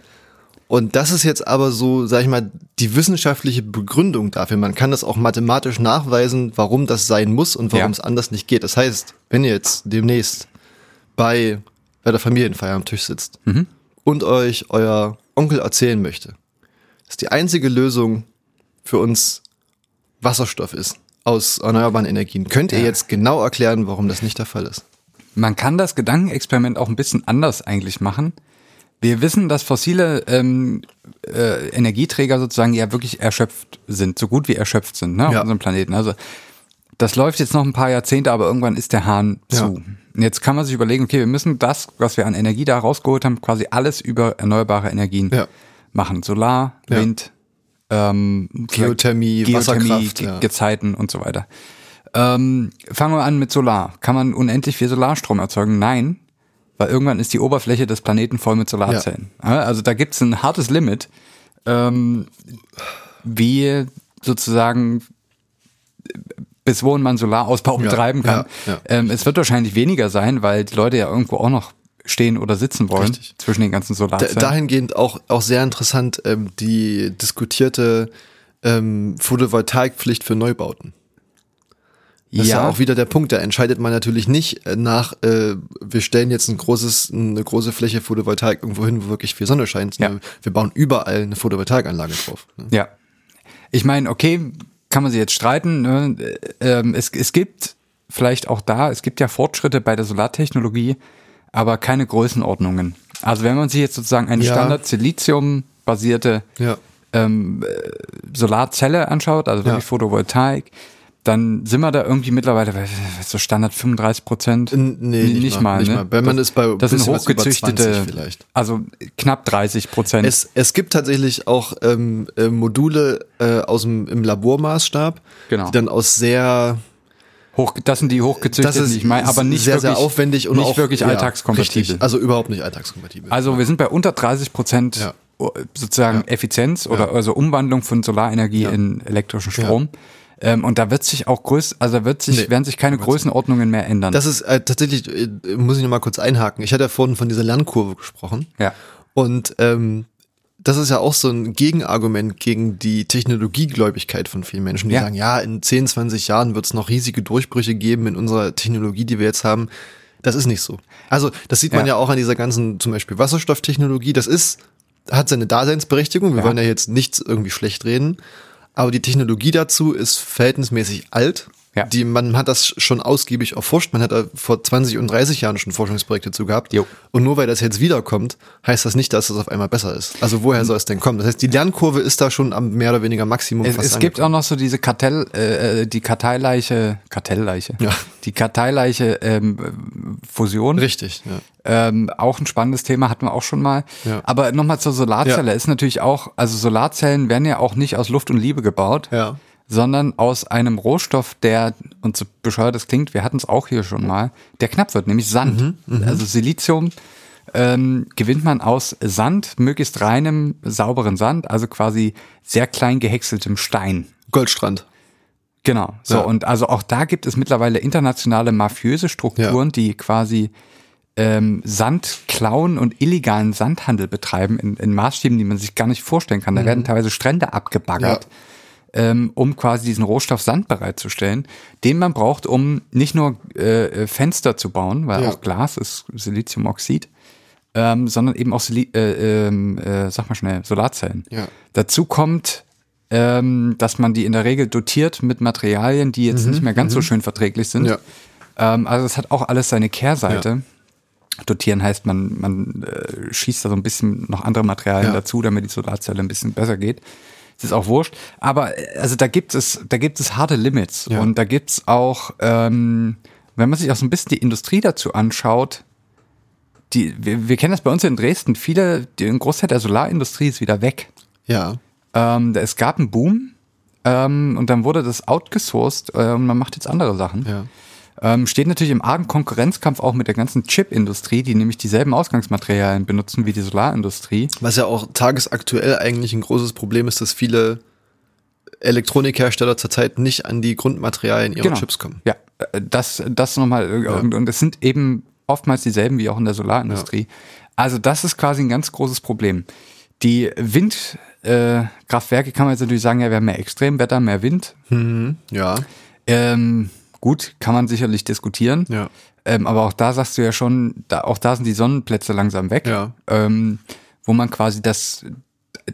Und das ist jetzt aber so, sag ich mal, die wissenschaftliche Begründung dafür. Man kann das auch mathematisch nachweisen, warum das sein muss und warum Ja. es anders nicht geht. Das heißt, wenn ihr jetzt demnächst bei, bei der Familienfeier am Tisch sitzt und euch euer Onkel erzählen möchte, dass die einzige Lösung für uns Wasserstoff ist aus erneuerbaren Energien, könnt ihr Ja. jetzt genau erklären, warum das nicht der Fall ist. Man kann das Gedankenexperiment auch ein bisschen anders eigentlich machen. Wir wissen, dass fossile ähm, äh, Energieträger sozusagen ja wirklich erschöpft sind, so gut wie erschöpft sind, ne, auf Ja. unserem Planeten. Also das läuft jetzt noch ein paar Jahrzehnte, aber irgendwann ist der Hahn Ja. zu. Und Jetzt kann man sich überlegen, okay, wir müssen das, was wir an Energie da rausgeholt haben, quasi alles über erneuerbare Energien Ja. machen. Solar. Wind, ähm, Geothermie, Geothermie, Wasserkraft, Ge. Gezeiten und so weiter. Ähm, fangen wir an mit Solar. Kann man unendlich viel Solarstrom erzeugen? Nein, weil irgendwann ist die Oberfläche des Planeten voll mit Solarzellen. Ja, Also da gibt's ein hartes Limit, ähm, wie sozusagen bis wohin man Solarausbau Ja, betreiben kann. ja. Ähm, es wird wahrscheinlich weniger sein, weil die Leute ja irgendwo auch noch stehen oder sitzen wollen Richtig. zwischen den ganzen Da, Solarzellen. dahingehend auch, auch sehr interessant ähm, die diskutierte ähm, Photovoltaikpflicht für Neubauten. Das ist ja auch wieder der Punkt, da entscheidet man natürlich nicht äh, nach, äh, wir stellen jetzt ein großes, eine große Fläche Photovoltaik irgendwo hin, wo wirklich viel Sonne scheint. Ja. Wir bauen überall eine Photovoltaikanlage drauf. Ne? Ja. Ich meine, okay, kann man sich jetzt streiten. Ne? Ähm, es, es gibt vielleicht auch da, es gibt ja Fortschritte bei der Solartechnologie, aber keine Größenordnungen. Also wenn man sich jetzt sozusagen eine Ja. Standard-Silizium-basierte Ja. ähm, äh, Solarzelle anschaut, also wirklich. Photovoltaik, dann sind wir da irgendwie mittlerweile bei so Standard 35 Prozent. Nee, nicht mal, nicht mal. Wenn man ist bei das sind hochgezüchtete, 20 vielleicht. also knapp 30 Prozent. Es, es gibt tatsächlich auch ähm, äh, Module äh, aus dem im Labormaßstab, Genau. die dann aus sehr Hoch, das sind die das hochgezüchteten, ist ich meine, aber nicht sehr, wirklich, sehr aufwendig und nicht auch wirklich ja, alltagskompatibel. richtig. Also überhaupt nicht alltagskompatibel. Also wir sind bei unter 30 Prozent Ja. sozusagen Ja. Effizienz oder also Umwandlung von Solarenergie in elektrischen Strom. Ähm, und da wird sich auch größ, also da wird sich, Nee, werden sich keine Größenordnungen mehr ändern. das ist äh, tatsächlich, äh, muss ich noch mal kurz einhaken. Ich hatte ja vorhin von dieser Lernkurve gesprochen. ja. Und ähm, das ist ja auch so ein Gegenargument gegen die Technologiegläubigkeit von vielen Menschen, die Ja. sagen, ja, in 10, 20 Jahren wird es noch riesige Durchbrüche geben in unserer Technologie, die wir jetzt haben. Das ist nicht so. Also, das sieht man Ja. ja, auch an dieser ganzen, zum Beispiel Wasserstofftechnologie. Das ist hat seine Daseinsberechtigung. Wir Ja. wollen ja jetzt nichts irgendwie schlecht reden. Aber die Technologie dazu ist verhältnismäßig alt. Ja. Die, man hat das schon ausgiebig erforscht. Man hat da vor 20 und 30 Jahren schon Forschungsprojekte zu gehabt. Jo. Und nur weil das jetzt wiederkommt, heißt das nicht, dass es auf einmal besser ist. Also woher soll es denn kommen? Das heißt, die Lernkurve ist da schon am mehr oder weniger Maximum Es, es gibt auch noch so diese Kartell, äh, äh, die Karteileiche, Kartellleiche, Ja. die Karteileiche ähm, Fusion. Richtig, ja. Ähm, auch ein spannendes Thema hatten wir auch schon mal. Ja. Aber nochmal zur Solarzelle Ja. ist natürlich auch, also Solarzellen werden ja auch nicht aus Luft und Liebe gebaut, Ja. Sondern aus einem Rohstoff, der, und so bescheuert es klingt, wir hatten es auch hier schon mal, der knapp wird, nämlich Sand. Mhm, Also Silizium ähm, gewinnt man aus Sand, möglichst reinem, sauberen Sand, also quasi sehr klein gehäckseltem Stein. Goldstrand. Genau. So, Ja. und also auch da gibt es mittlerweile internationale mafiöse Strukturen, Ja. die quasi ähm, Sand klauen und illegalen Sandhandel betreiben in, in Maßstäben, die man sich gar nicht vorstellen kann. Da werden teilweise Strände abgebaggert, ähm, um quasi diesen Rohstoff Sand bereitzustellen, den man braucht, um nicht nur äh, Fenster zu bauen, weil Ja. auch Glas ist Siliziumoxid, ähm, sondern eben auch, Sili äh, ähm, äh, sag mal schnell, Solarzellen. Ja. Dazu kommt, ähm, dass man die in der Regel dotiert mit Materialien, die jetzt nicht mehr ganz so schön verträglich sind. Mhm. Ja. Ähm, also es hat auch alles seine Kehrseite. Dotieren heißt, man, man äh, schießt da so ein bisschen noch andere Materialien Ja. dazu, damit die Solarzelle ein bisschen besser geht. Das ist auch wurscht. Aber äh, also da gibt es, da gibt es harte Limits. Ja. Und da gibt's auch, ähm, wenn man sich auch so ein bisschen die Industrie dazu anschaut, die, wir, wir kennen das bei uns in Dresden, viele, die, ein Großteil der Solarindustrie ist wieder weg. Ja. Ähm, es gab einen Boom ähm, und dann wurde das outgesourced äh, und man macht jetzt andere Sachen. Ja. Ähm, steht natürlich im argen Konkurrenzkampf auch mit der ganzen Chip-Industrie, die nämlich dieselben Ausgangsmaterialien benutzen wie die Solarindustrie. Was ja auch tagesaktuell eigentlich ein großes Problem ist, dass viele Elektronikhersteller zurzeit nicht an die Grundmaterialien ihrer Chips kommen. Ja, äh, das, das nochmal. äh, Und, und es sind eben oftmals dieselben wie auch in der Solarindustrie. Also das ist quasi ein ganz großes Problem. Die Windkraftwerke äh, kann man jetzt natürlich sagen, ja, wir haben mehr Extremwetter, mehr Wind. Ja. Ähm, gut, kann man sicherlich diskutieren. Ja. Ähm, aber auch da sagst du ja schon, da, auch da sind die Sonnenplätze langsam weg. Ja. Ähm, wo man quasi das,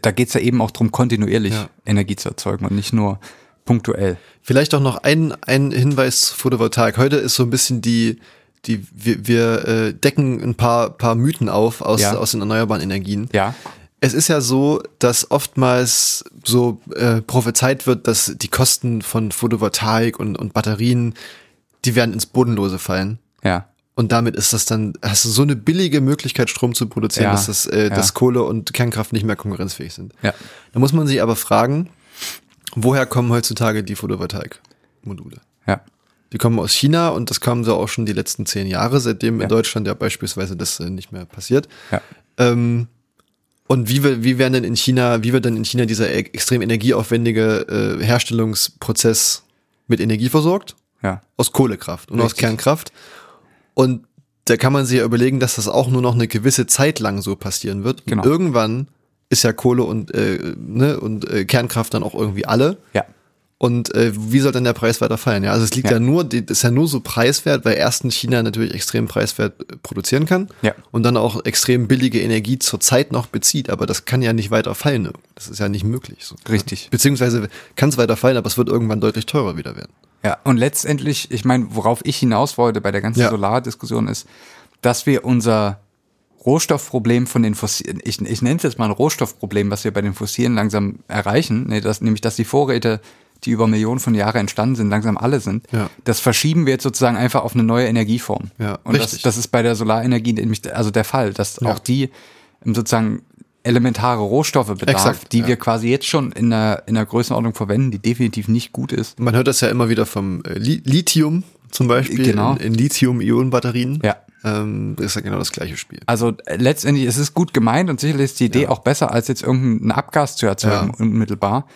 da geht's ja eben auch drum, kontinuierlich Ja. Energie zu erzeugen und nicht nur punktuell. Vielleicht auch noch ein, ein Hinweis zu Photovoltaik. Heute ist so ein bisschen die, die wir, wir äh, decken ein paar, paar Mythen auf aus, Ja. aus den erneuerbaren Energien. Ja. Es ist ja so, dass oftmals so äh, prophezeit wird, dass die Kosten von Photovoltaik und, und Batterien, die werden ins Bodenlose fallen. Ja. Und damit ist das dann, hast du so eine billige Möglichkeit, Strom zu produzieren, Ja, dass, das, äh, ja. dass Kohle und Kernkraft nicht mehr konkurrenzfähig sind. Ja. Da muss man sich aber fragen, woher kommen heutzutage die Photovoltaik-Module? Ja. Die kommen aus China und das kamen so auch schon die letzten zehn Jahre, seitdem Ja. in Deutschland ja beispielsweise das äh, nicht mehr passiert. Ja. Ähm, und wie, wir, wie werden denn in China, wie wird denn in China dieser e- extrem energieaufwendige äh, Herstellungsprozess mit Energie versorgt? Ja. Aus Kohlekraft und aus Richtig. Kernkraft. Und da kann man sich ja überlegen, dass das auch nur noch eine gewisse Zeit lang so passieren wird. Genau. Und irgendwann ist ja Kohle und, äh, ne, und äh, Kernkraft dann auch irgendwie alle. Ja. Und äh, wie soll dann der Preis weiter fallen? Ja, also es liegt ja, Ja. nur, ist ja nur so preiswert, weil erstens China natürlich extrem preiswert äh, produzieren kann Ja. und dann auch extrem billige Energie zur Zeit noch bezieht. Aber das kann ja nicht weiter fallen. Das ist ja nicht möglich. So. Richtig. Beziehungsweise kann es weiter fallen, aber es wird irgendwann deutlich teurer wieder werden. Ja, und letztendlich, ich meine, worauf ich hinaus wollte bei der ganzen Ja. Solardiskussion ist, dass wir unser Rohstoffproblem von den fossilen, ich, ich nenne es jetzt mal ein Rohstoffproblem, was wir bei den fossilen langsam erreichen, nee, das, nämlich dass die Vorräte, die über Millionen von Jahren entstanden sind, langsam alle sind. Ja. Das verschieben wir jetzt sozusagen einfach auf eine neue Energieform. Ja, und das, richtig. das ist bei der Solarenergie nämlich also der Fall, dass Ja. auch die ähm, sozusagen elementare Rohstoffe bedarf, Exakt, die ja. wir quasi jetzt schon in einer, in einer Größenordnung verwenden, die definitiv nicht gut ist. Man hört das ja immer wieder vom äh, Li Lithium zum Beispiel Genau. in, in Lithium-Ionen-Batterien. Ja. Ähm, das ist ja genau das gleiche Spiel. Also äh, letztendlich ist es gut gemeint und sicherlich ist die Idee Ja. auch besser, als jetzt irgendeinen Abgas zu erzeugen, Ja. unmittelbar.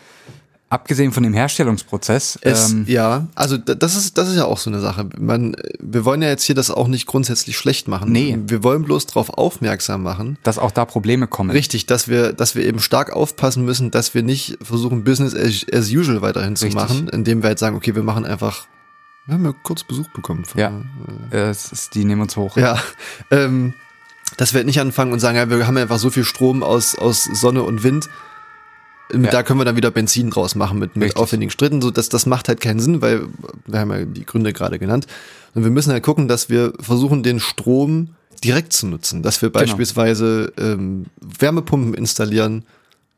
Abgesehen von dem Herstellungsprozess. Es, ähm, ja, also da- das ist, das ist ja auch so eine Sache. Man, äh, wir wollen ja jetzt hier das auch nicht grundsätzlich schlecht machen. Nee. Wir wollen bloß darauf aufmerksam machen. dass auch da Probleme kommen. Richtig, dass wir, dass wir eben stark aufpassen müssen, dass wir nicht versuchen, Business as, as usual weiterhin zu Richtig. machen, indem wir jetzt sagen, okay, wir machen einfach, wir haben ja kurz Besuch bekommen. Von, Ja. Äh, es ist, die nehmen uns hoch. Ja, ähm, Dass wir nicht anfangen und sagen, ja, wir haben einfach so viel Strom aus, aus Sonne und Wind. Ja. Da können wir dann wieder Benzin draus machen mit, mit aufwendigen Stritten. So, das, das macht halt keinen Sinn, weil wir haben ja die Gründe gerade genannt. Und wir müssen halt gucken, dass wir versuchen, den Strom direkt zu nutzen. Dass wir genau. beispielsweise ähm, Wärmepumpen installieren,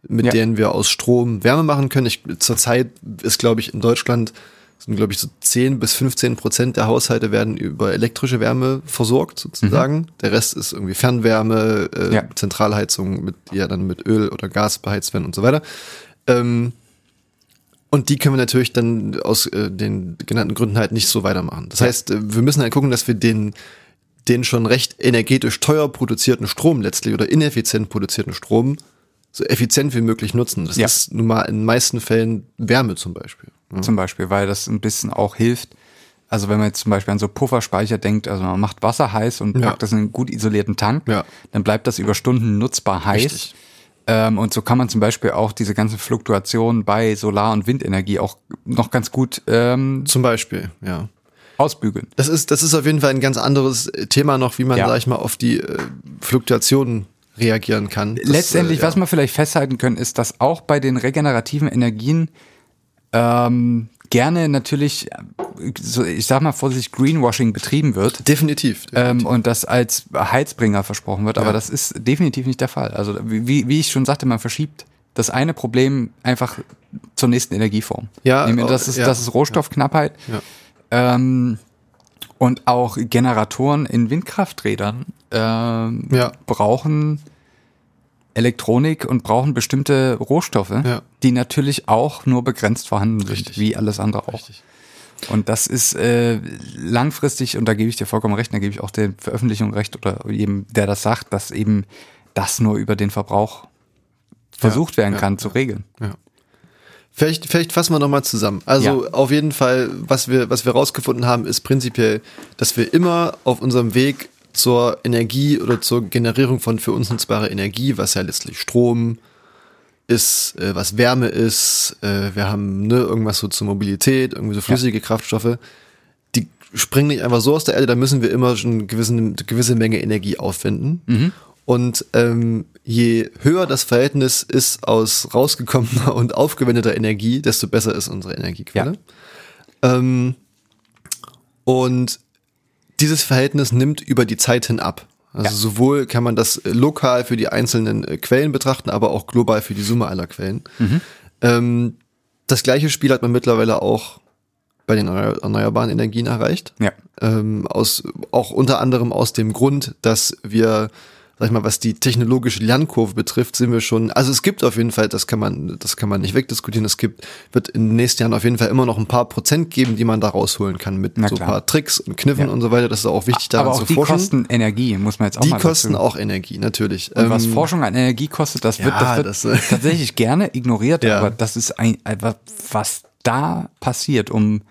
mit ja. denen wir aus Strom Wärme machen können. Ich, zurzeit ist, glaube ich, in Deutschland sind, glaube ich, so 10 bis 15 Prozent der Haushalte werden über elektrische Wärme versorgt, sozusagen. Mhm. Der Rest ist irgendwie Fernwärme, äh, ja. Zentralheizung, mit, die ja dann mit Öl oder Gas beheizt werden und so weiter. Ähm, und die können wir natürlich dann aus äh, den genannten Gründen halt nicht so weitermachen. Das ja. heißt, äh, wir müssen halt gucken, dass wir den, den schon recht energetisch teuer produzierten Strom letztlich oder ineffizient produzierten Strom so effizient wie möglich nutzen. Das ja. ist nun mal in den meisten Fällen Wärme zum Beispiel. Ja. Zum Beispiel, weil das ein bisschen auch hilft. Also wenn man jetzt zum Beispiel an so Pufferspeicher denkt, also man macht Wasser heiß und ja. packt das in einen gut isolierten Tank, dann bleibt das über Stunden nutzbar heiß. Ähm, und so kann man zum Beispiel auch diese ganzen Fluktuationen bei Solar- und Windenergie auch noch ganz gut ähm, zum Beispiel, ja ausbügeln. Das ist, das ist auf jeden Fall ein ganz anderes Thema noch, wie man, ja. sag ich mal, auf die äh, Fluktuationen reagieren kann. Das, Letztendlich, äh, ja. was wir vielleicht festhalten können, ist, dass auch bei den regenerativen Energien ähm, gerne natürlich, so, ich sag mal vorsichtig, Greenwashing betrieben wird. Definitiv. definitiv. Ähm, und das als Heizbringer versprochen wird, ja. aber das ist definitiv nicht der Fall. Also wie, wie ich schon sagte, man verschiebt das eine Problem einfach zur nächsten Energieform. Ja, das ist, ja. das ist Rohstoffknappheit. Ja. Ähm, und auch Generatoren in Windkrafträdern ähm, ja. brauchen Elektronik und brauchen bestimmte Rohstoffe, ja. die natürlich auch nur begrenzt vorhanden sind, Richtig. wie alles andere auch. Richtig. Und das ist äh, langfristig, und da gebe ich dir vollkommen recht, da gebe ich auch der Veröffentlichung recht oder jedem, der das sagt, dass eben das nur über den Verbrauch versucht ja, werden kann zu regeln. Ja. Vielleicht, vielleicht fassen wir nochmal zusammen. Also ja. auf jeden Fall, was wir, was wir rausgefunden haben, ist prinzipiell, dass wir immer auf unserem Weg zur Energie oder zur Generierung von für uns nutzbarer Energie, was ja letztlich Strom ist, äh, was Wärme ist, äh, wir haben ne, irgendwas so zur Mobilität, irgendwie so flüssige ja. Kraftstoffe, die springen nicht einfach so aus der Erde, da müssen wir immer schon eine gewisse, eine gewisse Menge Energie aufwenden. Mhm. Und ähm, je höher das Verhältnis ist aus rausgekommener und aufgewendeter Energie, desto besser ist unsere Energiequelle. Ja. Ähm, und dieses Verhältnis nimmt über die Zeit hin ab. Also ja. sowohl kann man das lokal für die einzelnen äh, Quellen betrachten, aber auch global für die Summe aller Quellen. Mhm. Ähm, das gleiche Spiel hat man mittlerweile auch bei den erneuerbaren Energien erreicht. Ja. Ähm, aus, auch unter anderem aus dem Grund, dass wir sag ich mal, was die technologische Lernkurve betrifft, sind wir schon, also es gibt auf jeden Fall, das kann man, das kann man nicht wegdiskutieren, es gibt, wird in den nächsten Jahren auf jeden Fall immer noch ein paar Prozent geben, die man da rausholen kann mit so ein paar Tricks und Kniffen ja. und so weiter. Das ist auch wichtig, daran Aber auch zu die forschen. kosten Energie, muss man jetzt auch die mal Die kosten dazu. auch Energie, natürlich. Und ähm, was Forschung an Energie kostet, das wird, ja, das wird das, tatsächlich gerne ignoriert, ja. aber das ist ein, was da passiert, um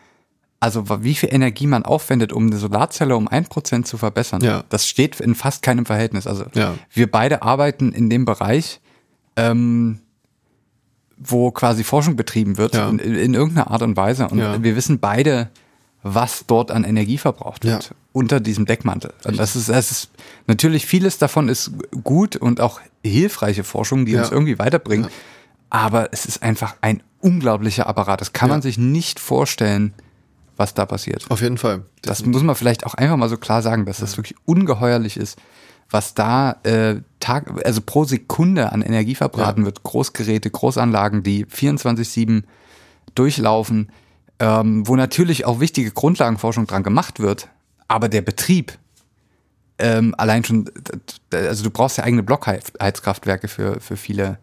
also wie viel Energie man aufwendet, um eine Solarzelle um ein Prozent zu verbessern, ja. das steht in fast keinem Verhältnis. Also ja. wir beide arbeiten in dem Bereich, ähm, wo quasi Forschung betrieben wird, ja. in, in, irgendeiner Art und Weise. Und wir wissen beide, was dort an Energie verbraucht wird unter diesem Deckmantel. Und das ist, das ist natürlich vieles davon ist gut und auch hilfreiche Forschung, die uns irgendwie weiterbringt. Aber es ist einfach ein unglaublicher Apparat. Das kann man sich nicht vorstellen was da passiert. Auf jeden Fall. Das muss man vielleicht auch einfach mal so klar sagen, dass das wirklich ungeheuerlich ist, was da äh, Tag, also pro Sekunde an Energie verbraten ja. wird. Großgeräte, Großanlagen, die 24-7 durchlaufen, ähm, wo natürlich auch wichtige Grundlagenforschung dran gemacht wird, aber der Betrieb ähm, allein schon, also du brauchst ja eigene Blockheizkraftwerke für, für viele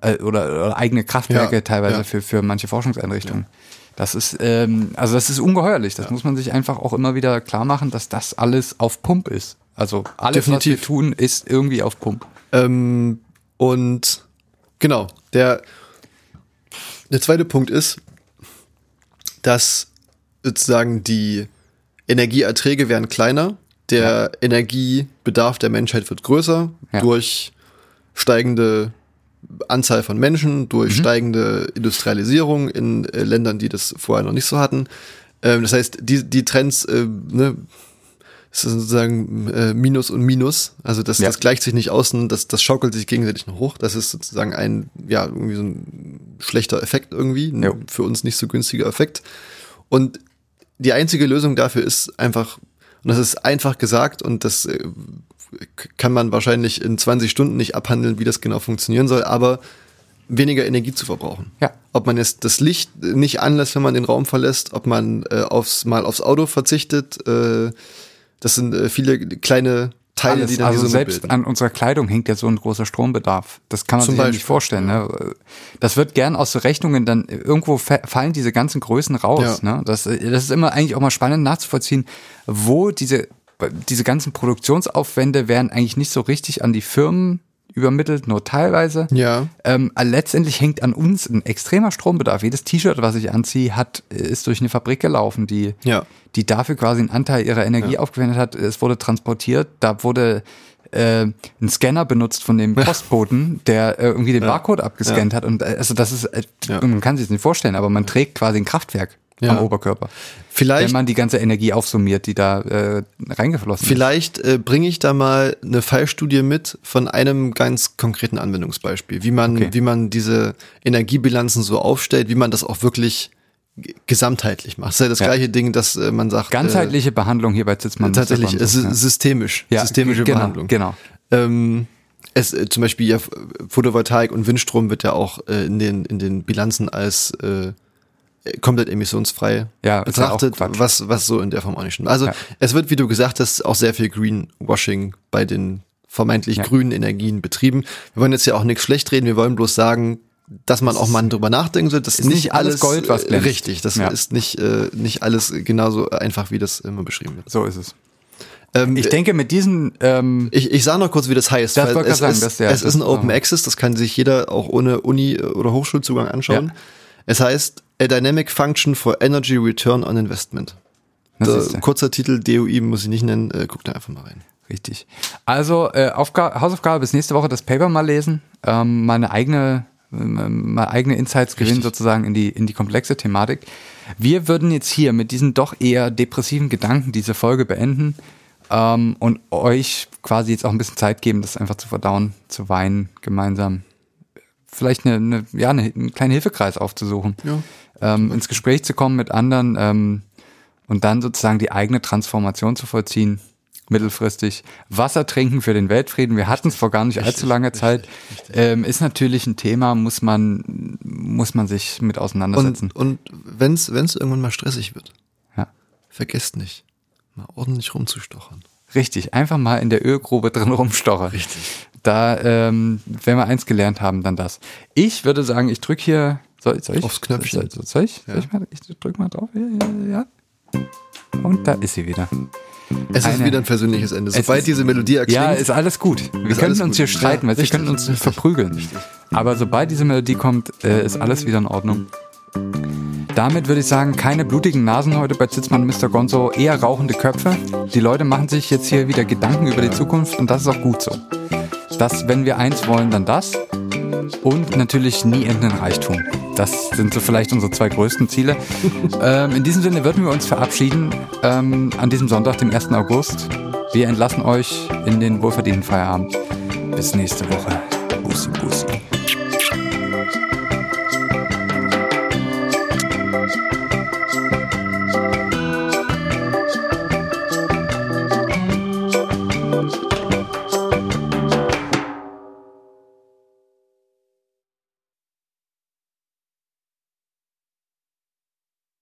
äh, oder, oder eigene Kraftwerke ja, teilweise ja. Für, für manche Forschungseinrichtungen. Ja. Das ist, ähm, also das ist ungeheuerlich. Das ja. muss man sich einfach auch immer wieder klar machen, dass das alles auf Pump ist. Also alles, Definitiv. was wir tun, ist irgendwie auf Pump. Ähm, und genau, der, der zweite Punkt ist, dass sozusagen die Energieerträge werden kleiner, der ja. Energiebedarf der Menschheit wird größer ja. durch steigende Anzahl von Menschen, durch mhm. steigende Industrialisierung in äh, Ländern, die das vorher noch nicht so hatten. Ähm, das heißt, die, die Trends, äh, ne, ist sozusagen äh, Minus und Minus. Also das, Ja. das gleicht sich nicht aus und das, das schaukelt sich gegenseitig noch hoch. Das ist sozusagen ein, ja, irgendwie so ein schlechter Effekt irgendwie. Ein Jo. für uns nicht so günstiger Effekt. Und die einzige Lösung dafür ist einfach, und das ist einfach gesagt und das äh, kann man wahrscheinlich in 20 Stunden nicht abhandeln, wie das genau funktionieren soll, aber weniger Energie zu verbrauchen. Ja. Ob man jetzt das Licht nicht anlässt, wenn man den Raum verlässt, ob man äh, aufs, mal aufs Auto verzichtet, äh, das sind äh, viele kleine Teile, Alles, die dann also die Summe selbst bilden. an unserer Kleidung hängt ja so ein großer Strombedarf. Das kann man Zum sich Beispiel, nicht vorstellen. Ne? Das wird gern aus so Rechnungen dann irgendwo fa- fallen diese ganzen Größen raus. Ja. Ne? Das, das ist immer eigentlich auch mal spannend nachzuvollziehen, wo diese diese ganzen Produktionsaufwände werden eigentlich nicht so richtig an die Firmen übermittelt, nur teilweise. Ja. Ähm, letztendlich hängt an uns ein extremer Strombedarf. Jedes T-Shirt, was ich anziehe, hat, ist durch eine Fabrik gelaufen, die, Ja. die dafür quasi einen Anteil ihrer Energie aufgewendet hat. Es wurde transportiert, da wurde äh, ein Scanner benutzt von dem Postboten, der äh, irgendwie den Barcode abgescannt hat. Und äh, also das ist, äh, Ja. man kann sich das nicht vorstellen, aber man trägt quasi ein Kraftwerk Ja. am Oberkörper. Vielleicht Wenn man die ganze Energie aufsummiert, die da äh, reingeflossen ist. Vielleicht äh, bringe ich da mal eine Fallstudie mit von einem ganz konkreten Anwendungsbeispiel, wie man, Okay. wie man diese Energiebilanzen so aufstellt, wie man das auch wirklich gesamtheitlich macht. Das ist ja das Ja. gleiche Ding, dass äh, man sagt. Ganzheitliche Behandlung hier bei Zitzmann. Äh, tatsächlich, es ist ja. systemisch. Ja, systemische genau, Behandlung. Genau. Ähm, es, äh, zum Beispiel ja, Photovoltaik und Windstrom wird ja auch äh, in, den, in den Bilanzen als äh, komplett emissionsfrei Ja, ja betrachtet, Quatsch. was, was so in der Form auch nicht stimmt. Also Ja. es wird, wie du gesagt hast, auch sehr viel Greenwashing bei den vermeintlich Ja. grünen Energien betrieben. Wir wollen jetzt ja auch nichts schlecht reden, wir wollen bloß sagen, dass man auch mal drüber nachdenken sollte. Das ist nicht alles Gold, was äh, glänzt. Richtig, das Ja. ist nicht, äh, nicht alles genauso einfach, wie das immer beschrieben wird. So ist es. Ähm, Ich denke, mit diesen ähm, ich, ich sage noch kurz, wie das heißt. Das weil es, gerade ist, sagen, das- ja, es ist ein das- Open Access, das kann sich jeder auch ohne Uni- oder Hochschulzugang anschauen. Ja. Es heißt A Dynamic Function for Energy Return on Investment. das Der, kurzer Titel, DOI muss ich nicht nennen, äh, guck da einfach mal rein. richtig. Also äh, Aufga Hausaufgabe bis nächste Woche das Paper mal lesen, ähm, meine eigene ähm, mal eigene Insights gewinnen Richtig. sozusagen in die in die komplexe Thematik. Wir würden jetzt hier mit diesen doch eher depressiven Gedanken diese Folge beenden ähm, und euch quasi jetzt auch ein bisschen Zeit geben, das einfach zu verdauen, zu weinen gemeinsam. Vielleicht eine, eine ja eine, einen kleinen Hilfekreis aufzusuchen. Ja. ähm, ins Gespräch zu kommen mit anderen ähm, und dann sozusagen die eigene Transformation zu vollziehen, mittelfristig. Wasser trinken für den Weltfrieden, wir hatten es vor gar nicht allzu langer Zeit, Ähm, ist natürlich ein Thema, muss man, muss man sich mit auseinandersetzen. Und, und wenn es irgendwann mal stressig wird, ja. vergesst nicht, mal ordentlich rumzustochern. Richtig, einfach mal in der Ölgrube drin rumstochern. Richtig. Da, ähm, wenn wir eins gelernt haben, dann das. Ich würde sagen, ich drücke hier, soll, soll ich? Aufs Knöpfchen. Soll, soll ich? Soll ich, mal, ich drück mal drauf? Ja, ja, ja. Und da ist sie wieder. Es ist Eine- wieder ein persönliches Ende. Sobald ist- diese Melodie erklingt, Ja, ist alles gut. Wir Ist könnten alles uns gut. hier streiten, Ja, weil wir richtig, könnten uns richtig. verprügeln. Aber sobald diese Melodie kommt, äh, ist alles wieder in Ordnung. Damit würde ich sagen, keine blutigen Nasen heute bei Zitzmann und Mr. Gonzo, eher rauchende Köpfe. Die Leute machen sich jetzt hier wieder Gedanken über die Zukunft und das ist auch gut so. Das, wenn wir eins wollen, dann das. Und natürlich nie endenden Reichtum. Das sind so vielleicht unsere zwei größten Ziele. ähm, in diesem Sinne würden wir uns verabschieden ähm, an diesem Sonntag, dem 1. August. Wir entlassen euch in den wohlverdienten Feierabend. Bis nächste Woche. Bussi, bussi.